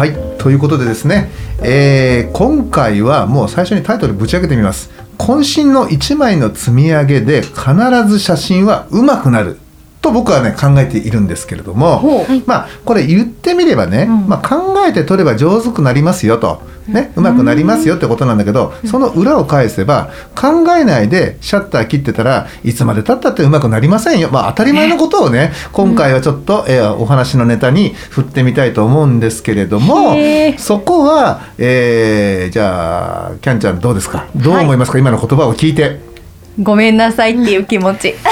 はいということでですね、えー今回はもう最初にタイトルぶち上げてみます。渾身の1枚の積み上げで必ず写真は上手くなる。と僕はね考えているんですけれども、ほう。まあこれ言ってみればね、ん。まあ、考えて撮れば上手くなりますよと、ね、上手くなりますよってことなんだけど、その裏を返せば考えないでシャッター切ってたらいつまでたったって上手くなりませんよ、まあ、当たり前のことをね今回はちょっと、えーお話のネタに振ってみたいと思うんですけれどもそこは、えーじゃあキャンちゃんどうですか？どう思いますか、今の言葉を聞いて。ごめんなさいっていう気持ち。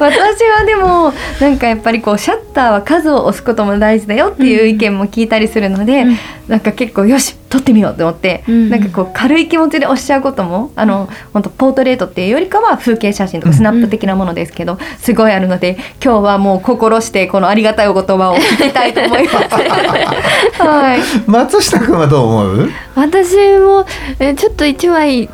私はでもなんかやっぱりこうシャッターは数を押すことも大事だよっていう意見も聞いたりするので、なんか結構よし撮ってみようと思って、うん。なんかこう軽い気持ちで押しちゃうこともあの本当ポートレートっていうよりかは風景写真とかスナップ的なものですけど、すごいあるので今日はもう心してこのありがたいお言葉を聞きたいと思います。はい。松下君はどう思う？私もえちょっと一枚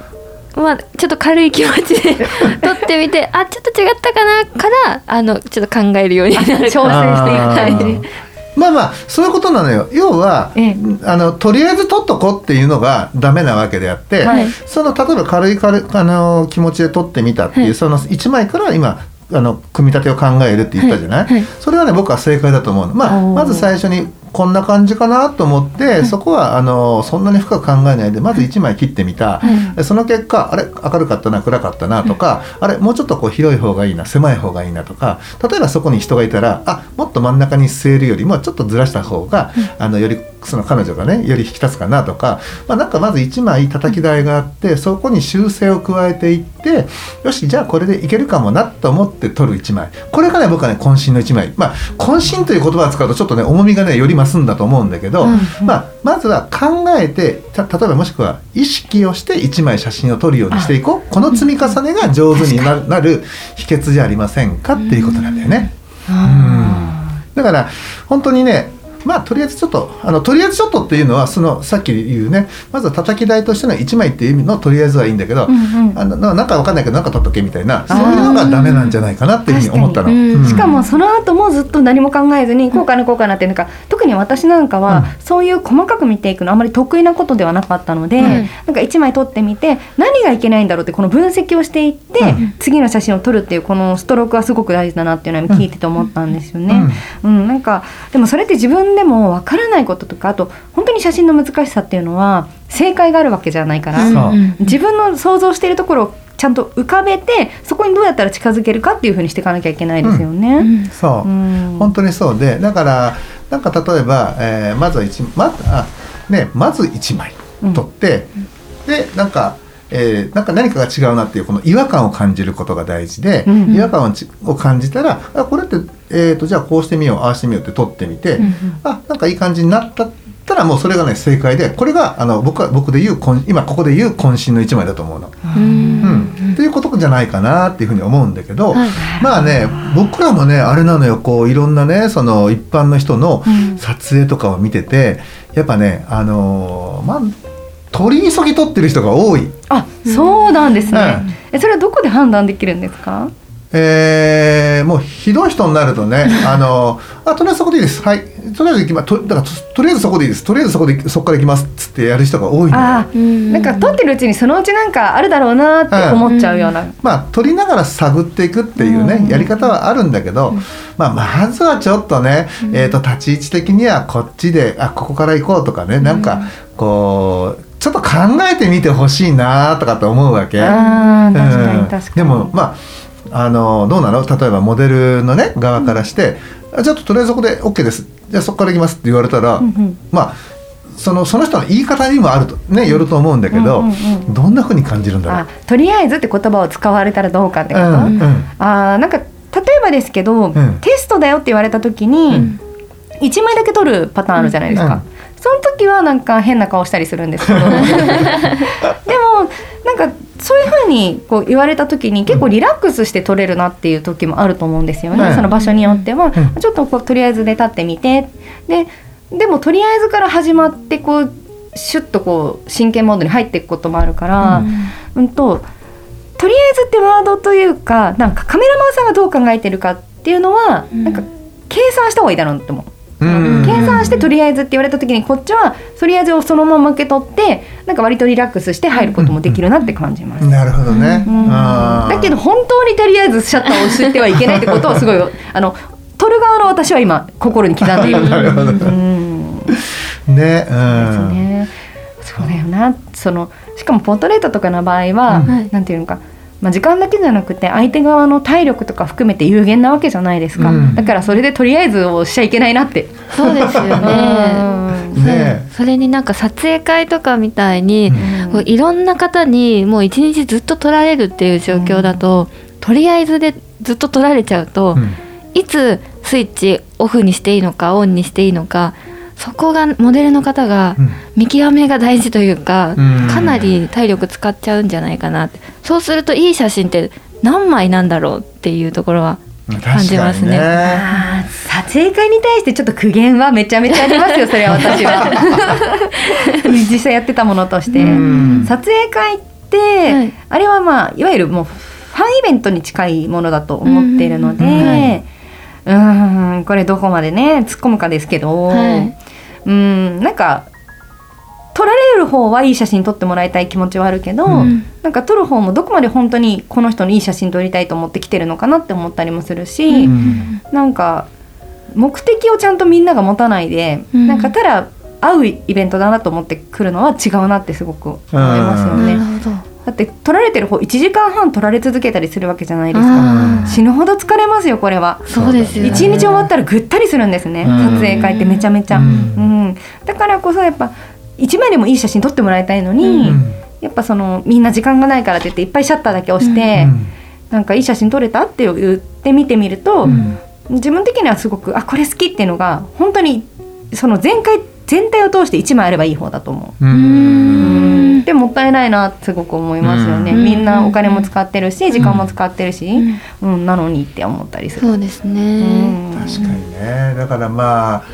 まあちょっと軽い気持ちで 撮ってみてあちょっと違ったかなからあのちょっと考えるようになる挑戦していく感じ。まあまあそういうことなのよ。要は、ええ。あのとりあえず取っとこうっていうのがダメなわけであって、はい。その例えば軽い軽いあの気持ちで取ってみたっていう、はい。その1枚から今あの組み立てを考えるって言ったじゃない、はい。はい。それはね僕は正解だと思うの、まあ、まず最初にこんな感じかなと思って、そこはあのそんなに深く考えないでまず1枚切ってみた、でその結果あれ明るかったな暗かったなとか、あれもうちょっとこう広い方がいいな狭い方がいいなとか例えばそこに人がいたらあもっと真ん中に据えるよりもちょっとずらした方が、あのよりその彼女がねより引き立つかなとか、まあ、なんかまず1枚叩き台があってそこに修正を加えていってよしじゃあこれでいけるかもなと思って取る1枚。これがね僕はね渾身の1枚。まあ渾身という言葉を使うとちょっとね重みがねより増すんだと思うんだけど、まあ、まずは考えてた例えばもしくは意識をして1枚写真を撮るようにしていこう。この積み重ねが上手にななる秘訣じゃありませんかっていうことなんだよね。うん。だから本当にねまあとりあえずちょっとあのとりあえずちょっとっていうのはそのさっき言うねまずは叩き台としての1枚っていう意味のとりあえずはいいんだけど、んうんあのななんかわかんないけどなんか取っとけみたいなそういうのがダメなんじゃないかなっていうふうに思ったの。うん。うん。しかもその後もずっと何も考えずにこうかなこうかなってなんか特に私なんかはそういう細かく見ていくのあまり得意なことではなかったので、うん。なんか1枚撮ってみて何がいけないんだろうってこの分析をしていって、うん。次の写真を撮るっていうこのストロークはすごく大事だなっていうのは聞いてて思ったんですよね。うん。なんかでもそれって自分でもわからないこととかあと本当に写真の難しさっていうのは正解があるわけじゃないから。そう。自分の想像しているところをちゃんと浮かべてそこにどうやったら近づけるかっていうふうにしていかなきゃいけないですよね。うん。そう、うん。本当にそうでだからなんか例えば、えーまずは一まあねまず1枚取って、でなんか、えーなんか何かが違うなっていうこの違和感を感じることが大事で、うんうん。違和感をちを感じたらあこれって、えー、とじゃあこうしてみようああしてみようって取ってみて、うんうんあなんかいい感じになったったらもうそれがね正解でこれがあの僕は僕で言う今ここで言う渾身の1枚だと思うの。うんうん、っていうことじゃないかなっていうふうに思うんだけど、はいまあね僕らもねあれなのよこういろんなねその一般の人のうん撮影とかを見ててやっぱねあのーまあ取り急ぎ撮ってる人が多い。あ、そうなんですね。うんえ、それはどこで判断できるんですか？えーもうひどい人になるとね あのあとりあえずそこでいいです。はい。とりあえず行きまとだからととりあえずそこでいいです。とりあえずそこでそこから行きますっつってやる人が多いのなんか撮ってるうちにそのうちなんかあるだろうなって思っちゃうような。まあ撮りながら探っていくっていうね、うん。やり方はあるんだけど、まあ、まずはちょっとね、えー、と立ち位置的にはこっちであここから行こうとかねなんかこうちょっと考えてみてほしいなとかと思うわけ。ああ、確かうんに確かに。でもまああのどうなの？例えばモデルのね側からして、あじゃあとりあえずそこで OK です。じゃあそこから行きますって言われたら、うんうん。まあそのその人の言い方にもあるとねよると思うんだけど、うんうんうん。どんな風に感じるんだろう？あとりあえずって言葉を使われたらどうかってこと、うんうん。あーなんか例えばですけど、ん。テストだよって言われた時に、1枚だけ取るパターンあるじゃないですか、うん。その時はなんか変な顔したりするんですけど。でもなんかそういうふうにこう言われた時に結構リラックスして取れるなっていう時もあると思うんですよね、うん。その場所によっては、ん。ちょっとこうとりあえずで立ってみて。ででもとりあえずから始まってこうシュッとこう真剣モードに入っていくこともあるから、うん。ととりあえずってワードというかなんかカメラマンさんがどう考えてるかっていうのは、うん。なんか計算した方がいいだろうと思う。うん計算してとりあえずって言われた時にこっちはとりあえずをそのまま受け取ってなんか割とリラックスして入ることもできるなって感じます。なるほどね、うんだけど本当にとりあえずシャッターを押してはいけないってことをすごい あの撮る側の私は今心に刻んでいる。なるほどうんねうんですね。そうだよな。そのしかもポートレートとかの場合は、うんはいなんていうのか。まあ、時間だけじゃなくて相手側の体力とか含めて有限なわけじゃないですか、うん。だからそれでとりあえずをしちゃいけないなって、そうですよね。うん。ね。それになんか撮影会とかみたいに、うん。こういろんな方にもう一日ずっと撮られるっていう状況だと、とりあえずでずっと撮られちゃうと、うん。いつスイッチオフにしていいのかオンにしていいのかそこがモデルの方がうん。見極めが大事というか、うん。かなり体力使っちゃうんじゃないかなって。そうするといい写真って何枚なんだろうっていうところは感じますね。確かにあー撮影会に対してちょっと苦言はめちゃめちゃありますよ それは私は。実際やってたものとして、うん。撮影会って、はい。あれはまあいわゆるもうファンイベントに近いものだと思っているので、うん。はいうんこれどこまでね突っ込むかですけど、はい。うんなんか撮られる方はいい写真撮ってもらいたい気持ちはあるけど、うん。なんか撮る方もどこまで本当にこの人のいい写真撮りたいと思ってきてるのかなって思ったりもするし、うん。なんか目的をちゃんとみんなが持たないで、うん。なんかただ会うイベントだなと思ってくるのは違うなってすごく思いますよね。だって撮られてる方1時間半撮られ続けたりするわけじゃないですか。死ぬほど疲れますよこれは。そうですよね。一日終わったらぐったりするんですね、うん。撮影会ってめちゃめちゃ、ううん。んだからこそやっぱ一枚でもいい写真撮ってもらいたいのに、うん。やっぱそのみんな時間がないからって言っていっぱいシャッターだけ押して、うん。なんかいい写真撮れたって言って見てみると、うん。自分的にはすごくあこれ好きっていうのが本当にその全回全体を通して1枚あればいい方だと思う。うでもったいないなってすごく思いますよね、うん。みんなお金も使ってるし時間も使ってるし、うん。うんなのにって思ったりする。そうですね、うん。確かにね。だからまあ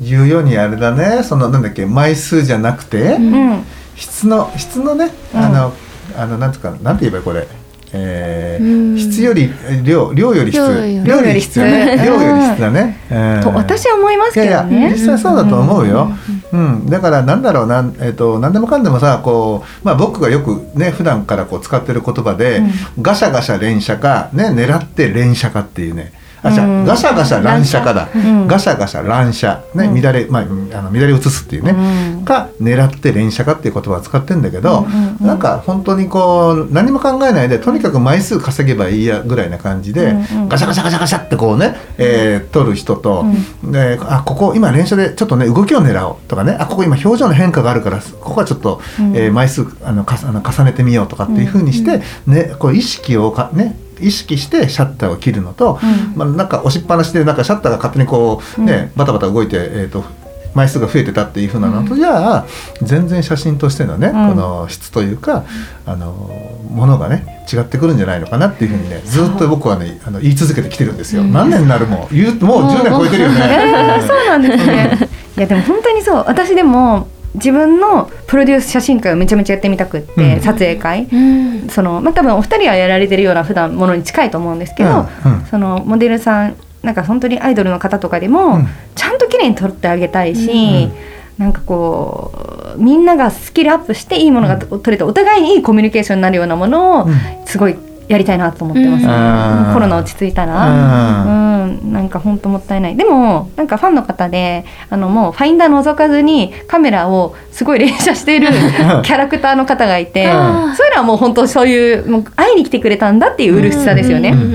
言うようにあれだね。そのなんだっけ枚数じゃなくて、うん。うん質の質のねうん。あの、あのなんつうかなんて言えばいいこれ、えーうん。質より量量より質。量より質。だね。量より質だね、うんと私は思いますいやいやけどね。実際そうだと思うよ、うん。だからなんだろうなん、えっと何でもかんでもさこう、まあ、僕がよくね普段からこう使ってる言葉で、ガシャガシャ連射か、ね、狙って連射かっていうねあじゃうん。ガシャガシャ乱射。かだ、うん。ガシャガシャ乱射、ねうん。乱れ、まあ、うんあの乱れ移すっていうね、うん。か狙って連射かっていう言葉を使ってんだけど、うんなんか本当にこう何も考えないでとにかく枚数稼げばいいやぐらいな感じで、うんうん。ガシャガシャガシャガシャってこうね、えー撮る人と、であここ今連射でちょっとね動きを狙おうとかねあここ今表情の変化があるからここはちょっと、うん。えー枚数あのかあの重ねてみようとかっていうふうにして、ね、こう意識をかね意識してシャッターを切るのと、うん。まあ、なんか押しっぱなしでなんかシャッターが勝手にこうね、バタバタ動いて、えー、と枚数が増えてたっていう風なのとじゃあ全然写真としてのね、うん。この質というかあのものがね違ってくるんじゃないのかなっていうふうにねずっと僕はねあの言い続けてきてるんですよ。何年になるもうもう10年超えてるよね。え ーそうなんですね。いやでも本当にそう。私でも自分のプロデュース写真会をめちゃめちゃやってみたくって、うん。撮影会。うん。そのまあ多分お二人はやられてるような普段ものに近いと思うんですけど、うん。うんそのモデルさんなんか本当にアイドルの方とかでも、うん。ちゃんと綺麗に撮ってあげたいし、うん。なんかこうみんながスキルアップしていいものが撮れてお互いにいいコミュニケーションになるようなものをうん。すごいやりたいなと思ってます、うん。コロナ落ち着いたら、うん、なんか本当もったいない。でもなんかファンの方であのもうファインダー覗かずにカメラをすごい連写している キャラクターの方がいて、うん。そういうのはもう本当そういうもう会いに来てくれたんだっていう嬉しさですよね。うん。うん。う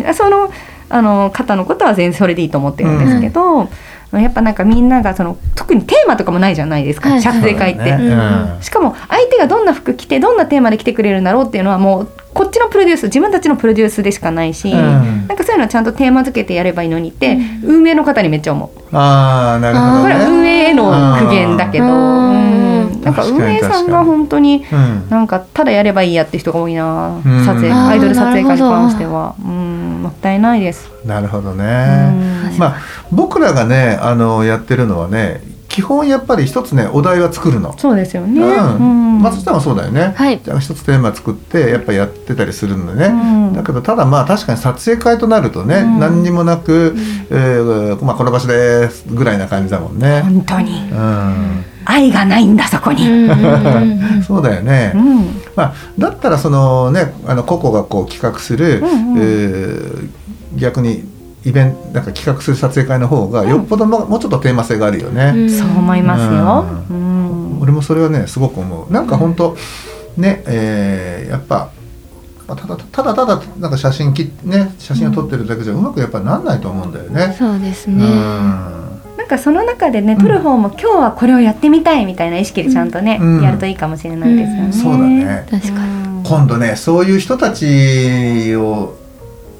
ん。うん、そのあの方のことは全然それでいいと思ってるんですけど、やっぱなんかみんながその特にテーマとかもないじゃないですか、はい。撮影会って、そうだね。うん。しかも相手がどんな服着てどんなテーマで来てくれるんだろうっていうのはもうこっちのプロデュース自分たちのプロデュースでしかないし、うん。なんかそういうのはちゃんとテーマ付けてやればいいのにって、運営の方にめっちゃ思う。ああなるほどこれは運ね。営への苦言だけど、うん。うんなんか運営さんが本当にうん。なんかただやればいいやって人が多いな、うん。撮影アイドル撮影会に関しては、うん、もったいないです。なるほどうね。ん。まあ僕らがねあのやってるのはね基本やっぱり一つねお題は作るの。そうですよね。うん。うん。松下もそうだよね、はい。じゃあ一つテーマ作ってやっぱやってたりするのでね、うん。だけどただまあ確かに撮影会となるとね、うん。何にもなく、えーまあ、この場所ですぐらいな感じだもんね。本当に。うん愛がないんだそこに。うん。うんうんうんそうだよね、うん。まあ、だったらそのねあの個々がこう企画する、うんうん。えー逆にイベントなんか企画する撮影会の方がよっぽども,、もうちょっとテーマ性があるよね。うん。そう思いますよ。ううん。俺もそれはねすごく思う。なんか本当ねえーやっぱまあただただただなんか写真きね写真を撮ってるだけじゃうまくやっぱなんないと思うんだよね。そうですうん。ね。なんかその中でね撮る方も今日はこれをやってみたいみたいな意識でちゃんとね、うん。やるといいかもしれないですよね。そうだね。確かに。うん今度ねそういう人たちを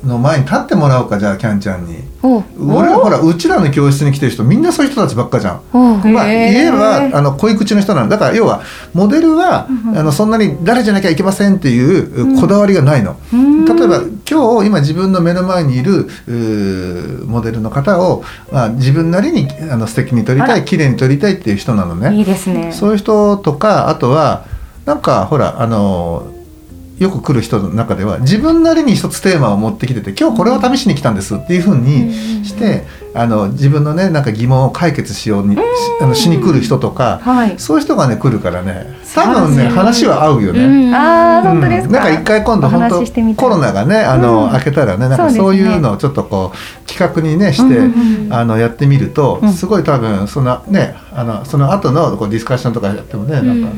の前に立ってもらおうかじゃあキャンちゃんに。俺ほらうちらの教室に来てる人みんなそういう人たちばっかじゃん。まあ、へー言えばあの恋口の人なんだだから要はモデルは、うんあのそんなに誰じゃなきゃいけませんっていううんこだわりがないの。うん例えば今日今自分の目の前にいるモデルの方を、まあ、自分なりにあの素敵に撮りたい綺麗に撮りたいっていう人なのね。いいですね。そういう人とかあとはなんかほらあのよく来る人の中では自分なりに一つテーマを持ってきてて今日これを試しに来たんですっていうふうにしてあの自分のねなんか疑問を解決しようにしあのしに来る人とかはい。そういう人がね来るからね多分ね話は合うよね。うんああ本当ですか？うん。なんか一回今度お本当コロナがねあの、うん。明けたらねなんかそういうのをちょっとこう企画にねして、あのやってみると、うんすごい多分そのねあのその後のこうディスカッションとかやってもねなんか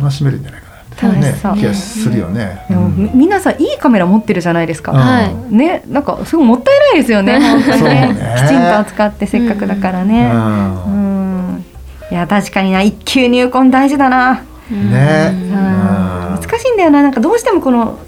楽しめるんじゃないかなね楽しそう。気がするよね。でもうん。み皆さんいいカメラ持ってるじゃないですか。うん。はい。ね、なんかすごいもったいないですよね。ね。ね。きちんと扱ってせっかくだからね。ううんん。いや確かにな。一級入魂大事だな。ね。うん。うん。難しいんだよな。なんかどうしてもこの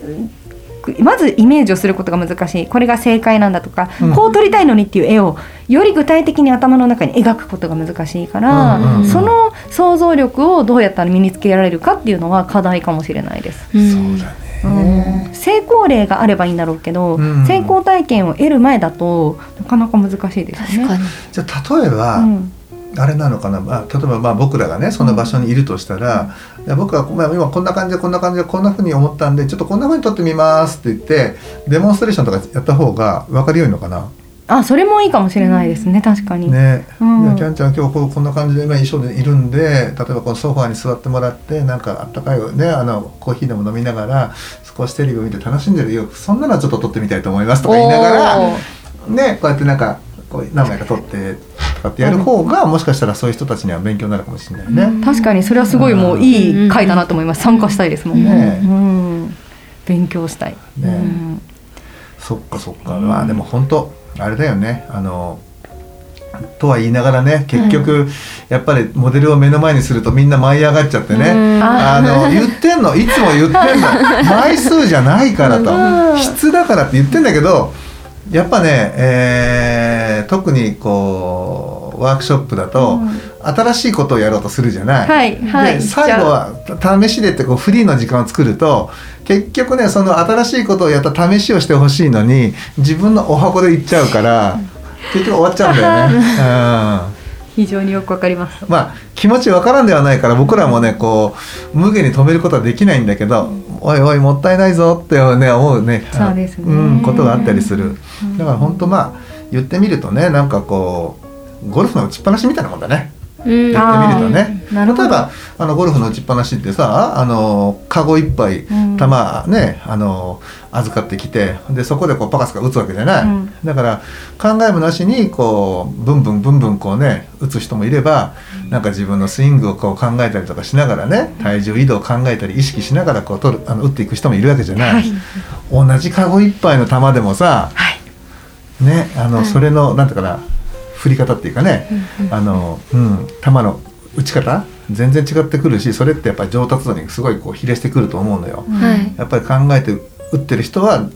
まずイメージをすることが難しいこれが正解なんだとか、うんこう撮りたいのにっていう絵をより具体的に頭の中に描くことが難しいから、うんうんうんその想像力をどうやったら身につけられるかっていうのは課題かもしれないです。うんそうだうね。ん成功例があればいいんだろうけど、うん成功体験を得る前だとなかなか難しいですよね。確かに。じゃあ例えば、うんあれなのかな、まあ、例えばまあ僕らがねその場所にいるとしたら、いや僕は、まあ、今こんな感じでこんな感じでこんなふうに思ったんでちょっとこんなふうに撮ってみますって言ってデモンストレーションとかやった方が分かりよいのかな？あそれもいいかもしれないですね確かに。ね、うん。キャンちゃん今日こうこんな感じで今衣装でいるんで例えばこのソファーに座ってもらってなんかあったかいねあのコーヒーでも飲みながら少しテレビを見て楽しんでるよそんなのちょっと撮ってみたいと思いますとか言いながらねこうやってなんかこう何枚か撮ってとかってやる方がもしかしたらそういう人たちには勉強になるかもしれないね。確かにそれはすごいもういい回だなと思います。参加したいですもん。ねえ。うん、勉強したい、ねうん。そっかそっか、まあでも本当あれだよね。あのとは言いながらね結局、やっぱりモデルを目の前にするとみんな舞い上がっちゃってね、うん。あの言ってんの。いつも言ってんの。枚数じゃないからと、うん。質だからって言ってんだけどやっぱね、えー特にこうワークショップだと、うん新しいことをやろうとするじゃない。はいはいで最後は試しでってこうフリーの時間を作ると結局ねその新しいことをやった試しをしてほしいのに自分のお箱で行っちゃうから結局終わっちゃうんだよね。非常によくわかります。うん、まあ気持ちわからんではないから僕らもねこう無限に止めることはできないんだけど、おいおいもったいないぞって、ね、思うね。そうですね。うん、ことがあったりする。うん。だから本当まあ言ってみるとねなんかこうゴルフの打ちっぱなしみたいなもんだね。うん。やってみるとね。例えばあのゴルフの打ちっぱなしってさあのカゴいっぱいうん。球ねあの預かってきてでそこでこうパカスカ打つわけじゃない、うん。だから考えもなしにこうブンブンブンブンこうね打つ人もいればなんか自分のスイングをこう考えたりとかしながらね体重移動を考えたり意識しながらこう取るあの打っていく人もいるわけじゃない、はい。同じカゴいっぱいの球でもさはい。ねあの、はい。それのなんていうかな振り方っていうかね、あのうん球の打ち方全然違ってくるしそれってやっぱり上達度にすごいこう比例してくると思うのよ。はい。やっぱり考えて打ってる人は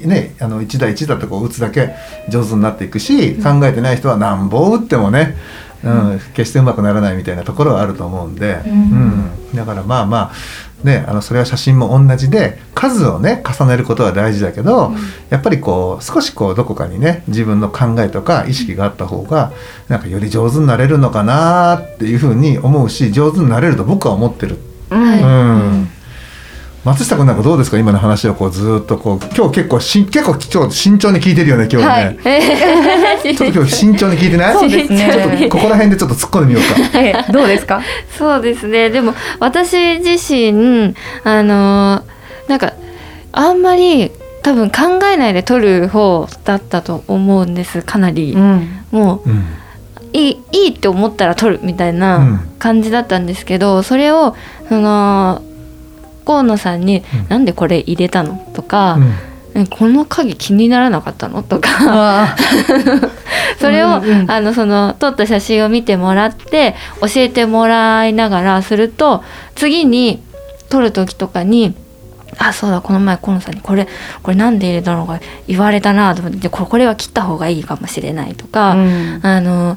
ねあの1打1打とこう打つだけ上手になっていくし、考えてない人は何本打ってもね、うん決してうまくならないみたいなところはあると思うんで、うん。だからまあまあねあのそれは写真も同じで数をね重ねることは大事だけど、やっぱりこう少しこうどこかにね自分の考えとか意識があった方がなんかより上手になれるのかなっていうふうに思うし上手になれると僕は思ってる。うん。うん松下君なんかどうですか？今の話をこうずーっとこう今日結構し結構今日慎重に聞いてるよね今日はね、はい。ちょっと今日慎重に聞いてない？そうですね。ちょっとここら辺でちょっと突っ込んでみようか。はい。どうですか？そうですね。でも私自身あのなんかあんまり多分考えないで撮る方だったと思うんです。かなり、ん。もううん。いいいいって思ったら撮るみたいうん。な感じだったんですけど、それをその河野さんにうん「なんでこれ入れたの?」とかうん「えこの影気にならなかったの?」とか。あ それを、うんうんあのその撮った写真を見てもらって教えてもらいながらすると次に撮る時とかに「あそうだこの前河野さんにこれこれなんで入れたのか言われたな」と思ってここれは切った方がいいかもしれないとか、うん。あの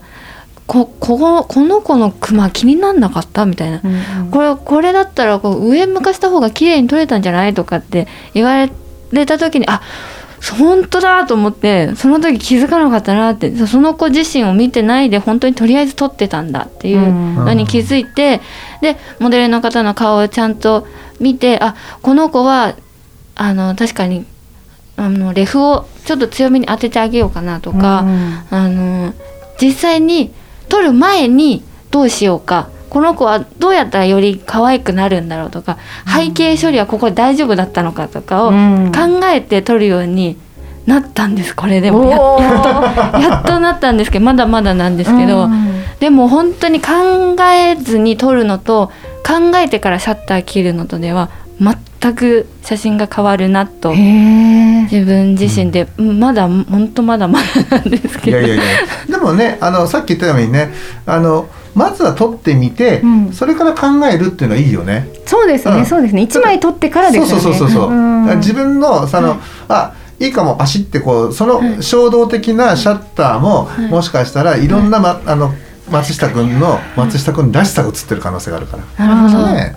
ここここの子のクマ気になんなかったみたいな。これこれだったらこう上向かした方が綺麗に撮れたんじゃないとかって言われた時にあ本当だと思ってその時気づかなかったなってそその子自身を見てないで本当にとりあえず撮ってたんだっていうのに気づいて、でモデルの方の顔をちゃんと見てあこの子はあの確かにあのレフをちょっと強めに当ててあげようかなとか。あの実際に撮る前にどうしようか。この子はどうやったらより可愛くなるんだろうとか、背景処理はここで大丈夫だったのかとかをうん。考えて撮るようになったんですこれでも。やっと やっとなったんですけどまだまだなんですけど、うん。でも本当に考えずに撮るのと考えてからシャッター切るのとでは全く写真が変わるなと自分自身で、うん。まだ本当まだまだなんですけど。いやいやいや。でもねあのさっき言ったようにねあのまずは撮ってみて、うん。それから考えるっていうのはいいよね。そうですね、うん。そうですね。一枚取ってからですよね。そうそうそうそう、ん。自分のその、あいいかもパシってこうその衝動的なシャッターも、い。もしかしたらいろんな、ま、あの松下君の松下君らしさが映ってる可能性があるから。なるほど、ね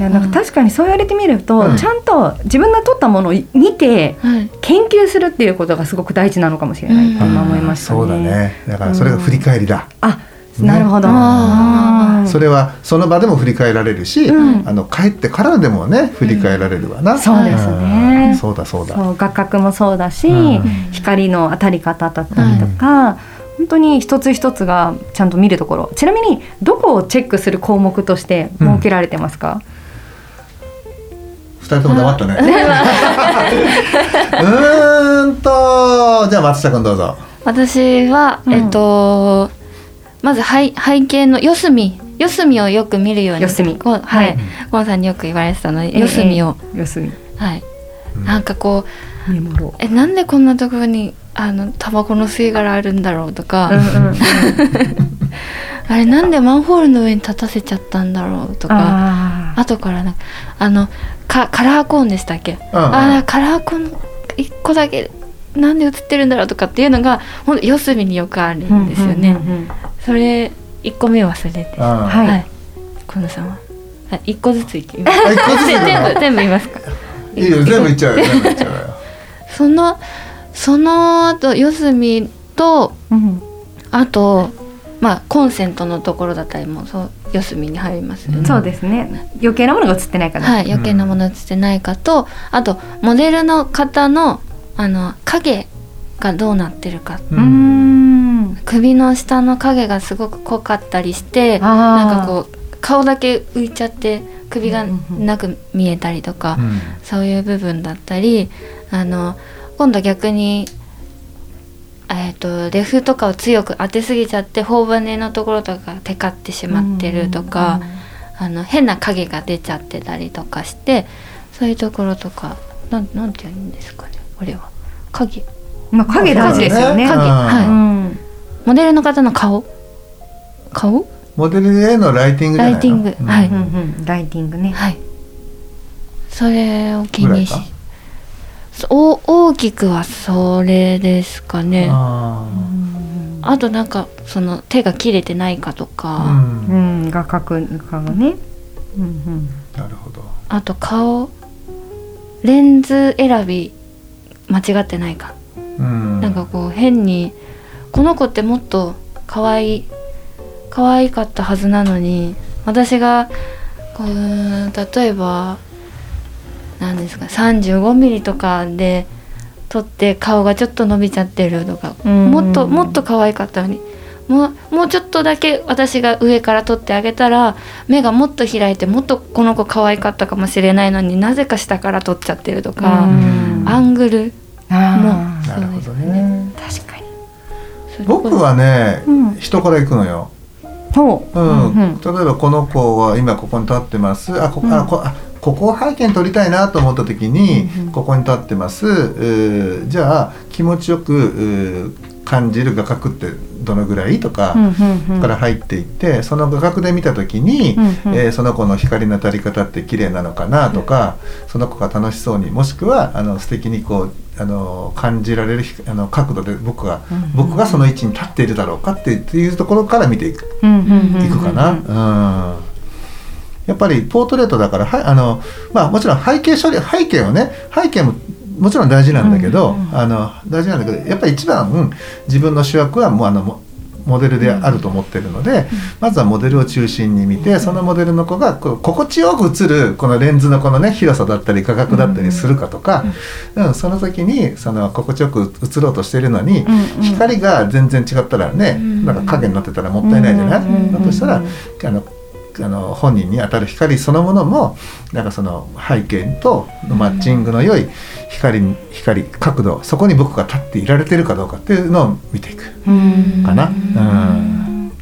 いやなんか確かにそう言われてみると、うん。ちゃんと自分が撮ったものを見てはい。研究するっていうことがすごく大事なのかもしれない。と今思いましたね。そうだね。だからそれが振り返りだ、あ、なるほど。あうん。それはその場でも振り返られるし、うん。あの帰ってからでもね振り返られるわな、そうですね。うん。そうだそうだ。そう画角もそうだし、うん。光の当たり方だったりとか、本当に一つ一つがちゃんと見るところ。ちなみにどこをチェックする項目として設けられてますか、二人とも黙ったねうーんとじゃあ松下君どうぞ。私は、うん。えっとまず背背景の四隅。四隅をよく見るように四隅。こうははいいゴンさんによく言われてたのでええ四隅を、四隅。はい、うん。なんかこうえなんでこんなところにあのタバコの吸い殻あるんだろうとか、う。うんうん、あれなんでマンホールの上に立たせちゃったんだろうとか。後からなんかあのかカラーコーンでしたっけ、うんうん。あーカラーコーン一個だけなんで映ってるんだろうとかっていうのがほんと四隅によくあるんですよね、うんうんうんうん。それ一個目忘れて。うん。はい。はい。河野さんは？あ一個ずついきます。全部全部言いますか？いいよ全部いっちゃうよ全部いっちゃうよ。そのその後四隅とうん。あとまあコンセントのところだったりもそう四隅に入りますよね、そうですね。余計なものが映ってないから、はい、余計なもの映ってないかと、あとモデルの方のあの影がどうなってるか。うーん。うん首の下の影がすごく濃かったりしてなんかこう顔だけ浮いちゃって首がなく見えたりとか、うん。そういう部分だったりあの今度逆に、えー、とレフとかを強く当てすぎちゃって頬骨のところとかがテカってしまってるとか、あの変な影が出ちゃってたりとかしてそういうところとかなんなんて言うんですかねこれは。影。まあ影大事ですよね。影。うんはい。うん。モデルの方の顔。顔？モデルへのライティングじゃないの？ライティング。うんはい。うんうんライティングね。はい。それを気にしぐらいかそう大きくはそれですかね。ああとなんかその手が切れてないかとーうか、ん。うん。画角がね。うんうん。なるほど。あと顔レンズ選び間違ってないか、うん。なんかこう変にこの子ってもっと可愛い可愛かったはずなのに私がこう例えば何ですか35ミリとかで撮って顔がちょっと伸びちゃってるとか、うんもっともっと可愛かったのにもうもうちょっとだけ私が上から撮ってあげたら目がもっと開いてもっとこの子可愛かったかもしれないのになぜか下から撮っちゃってるとか、うん。アングル。あなるほどそうですね。ー確かに。僕はね、うん。人から行くのよ、ほう。うん。うん例えばこの子は今ここに立ってます。あこ,、あこあここを背景に撮りたいなと思った時に、ここに立ってます。じゃあ気持ちよく感じる画角ってどのぐらいとか、から入っていってその画角で見た時に、えーその子の光の当たり方って綺麗なのかなとか、その子が楽しそうにもしくはあの素敵にこうあの感じられるひあの角度で僕が、僕がその位置に立っているだろうかっていうところから見ていく,、いくかな？うんやっぱりポートレートだからはいあの、まあ、もちろん背景処理背景をね背景ももちろん大事なんだけど、あの大事なんだけどやっぱり一番、うん自分の主役はもうあのモモデルであると思ってるので、まずはモデルを中心に見て、そのモデルの子がこう心地よく映るこのレンズのこのね広さだったり価格だったりするかとか、うんその時にその心地よく映ろうとしているのに、うんうん。光が全然違ったらね、んなんか影になってたらもったいないじゃない、うんうん。だとしたらあのあの本人に当たる光そのものもなんかその背景とのマッチングの良い光に光角度そこに僕が立っていられてるかどうかっていうのを見ていく。うん。かな。うん。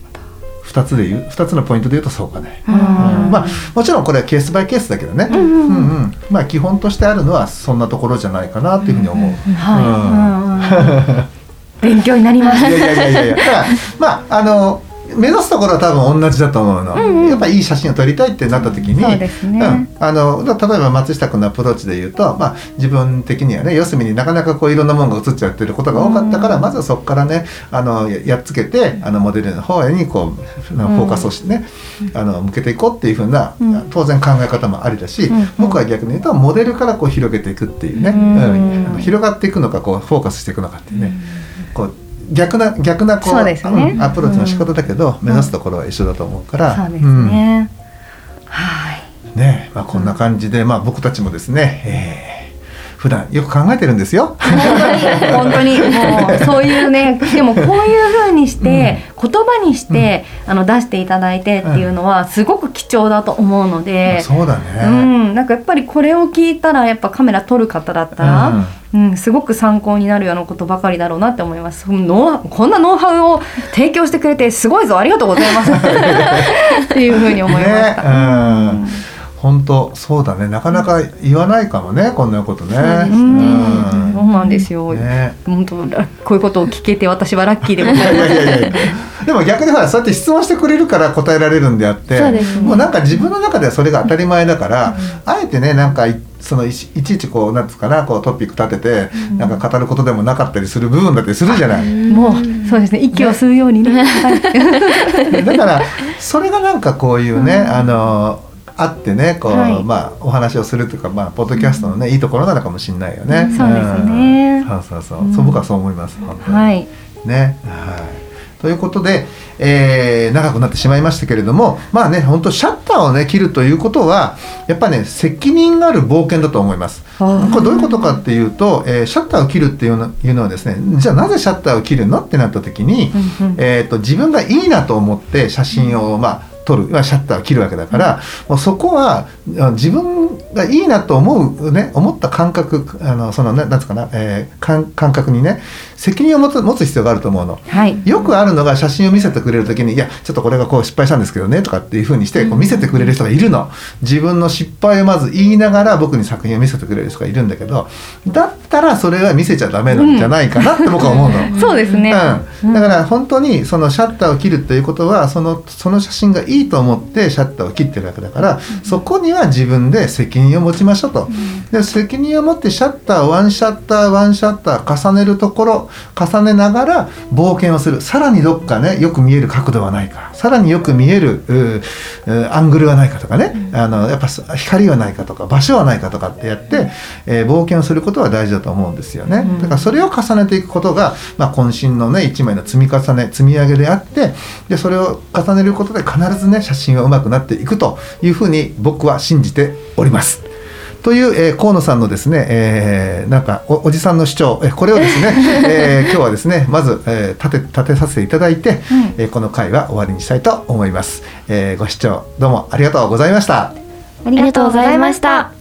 二つで言う二つのポイントで言うとそうかね。うん。うん。まあもちろんこれはケースバイケースだけどね。うんうんまあ基本としてあるのはそんなところじゃないかなっていうふうに思う。勉強になります。いやいやいやいや。まああの目指すところは多分同じだと思うの、うんうん。やっぱりいい写真を撮りたいってなった時にそうん、あの例えば松下君のアプローチで言うと、まあ、自分的にはね四隅になかなかこういろんなものが映っちゃってることが多かったから、うんまずはそこからねあのややっつけてあのモデルの方にこうフォーカスをしてね、あの向けていこうっていうふうな、うん。当然考え方もありだし、うん僕は逆に言うとモデルからこう広げていくっていうね、広がっていくのかこうフォーカスしていくのかっていうね、こう逆な逆なこうそうんアプローチの仕方だけど、目指すところは一緒だと思うから、そうですね。はい。うんねまあ、こんな感じで、まあ、僕たちもですね、えー普段よく考えてるんですよ。本当に。もうそういうねでもこういう風にして、言葉にして、あの出していただいてっていうのはすごく貴重だと思うので、そうだうね、ん、なんかやっぱりこれを聞いたらやっぱカメラ撮る方だったら、うん。すごく参考になるようなことばかりだろうなって思います。ノウこんなノウハウを提供してくれてすごいぞありがとうございます。っていう風に思いました。ねうん本当そうだね。なかなか言わないかもねこんなことね。そうなんですよ。ね。本当ラこういうことを聞けて私はラッキーでございます。いやいやいやでも逆にほらそうやって質問してくれるから答えられるんであってね。もうなんか自分の中ではそれが当たり前だから、あえてねなんかいそのいちいちこうなんつうかなこうトピック立てて、なんか語ることでもなかったりする部分だったりするじゃない。もうそうですね。息を吸うようにね。は いだからそれがなんかこういうね、あのあってねこう、はい。まあお話をするというかまあポッドキャストのね、いいところなのかもしれないよね。そうですね。うん。そうそうそう、僕はそう思います本当に。はい。ね、はい。ということで、えー、長くなってしまいましたけれどもまあね本当シャッターをね切るということはやっぱね責任がある冒険だと思います。これどういうことかっていうと、えー、シャッターを切るっていうのいうのはですねじゃあなぜシャッターを切るのってなった時に、えーと、自分がいいなと思って写真をまあ撮るシャッターを切るわけだから、もうそこは自分がいいなと思うね思った感覚あのそのねなんつうかな、えー、感感覚にね責任を持つ持つ必要があると思うの、はい、よくあるのが写真を見せてくれる時に「いやちょっとこれがこう失敗したんですけどね」とかっていうふうにしてこう見せてくれる人がいるの。自分の失敗をまず言いながら僕に作品を見せてくれる人がいるんだけどだったらそれは見せちゃダメなんじゃないかなって僕は思うの、うん、そうですね、うん、だから本当にそのシャッターを切るということはそのその写真がいいと思ってシャッターを切ってるわけだから、そこには自分で責任を持ちましょうと、で責任を持ってシャッターワンシャッターワンシャッター重ねるところ重ねながら冒険をする。さらにどっかねよく見える角度はないかさらによく見えるアングルはないかとかね、あのやっぱ光はないかとか場所はないかとかってやって、えー、冒険をすることは大事だと思うんですよね、だからそれを重ねていくことが、まあ、渾身のね一枚の積み重ね積み上げであってでそれを重ねることで必ずね写真はうまくなっていくというふうに僕は信じております。という、えー、河野さんのですね、えー、なんかおおじさんの主張、えこれをですね、えー、今日はですねまず、えー、立て立てさせていただいて、はい、えー、この回は終わりにしたいと思います、えー、ご視聴どうもありがとうございました。ありがとうございました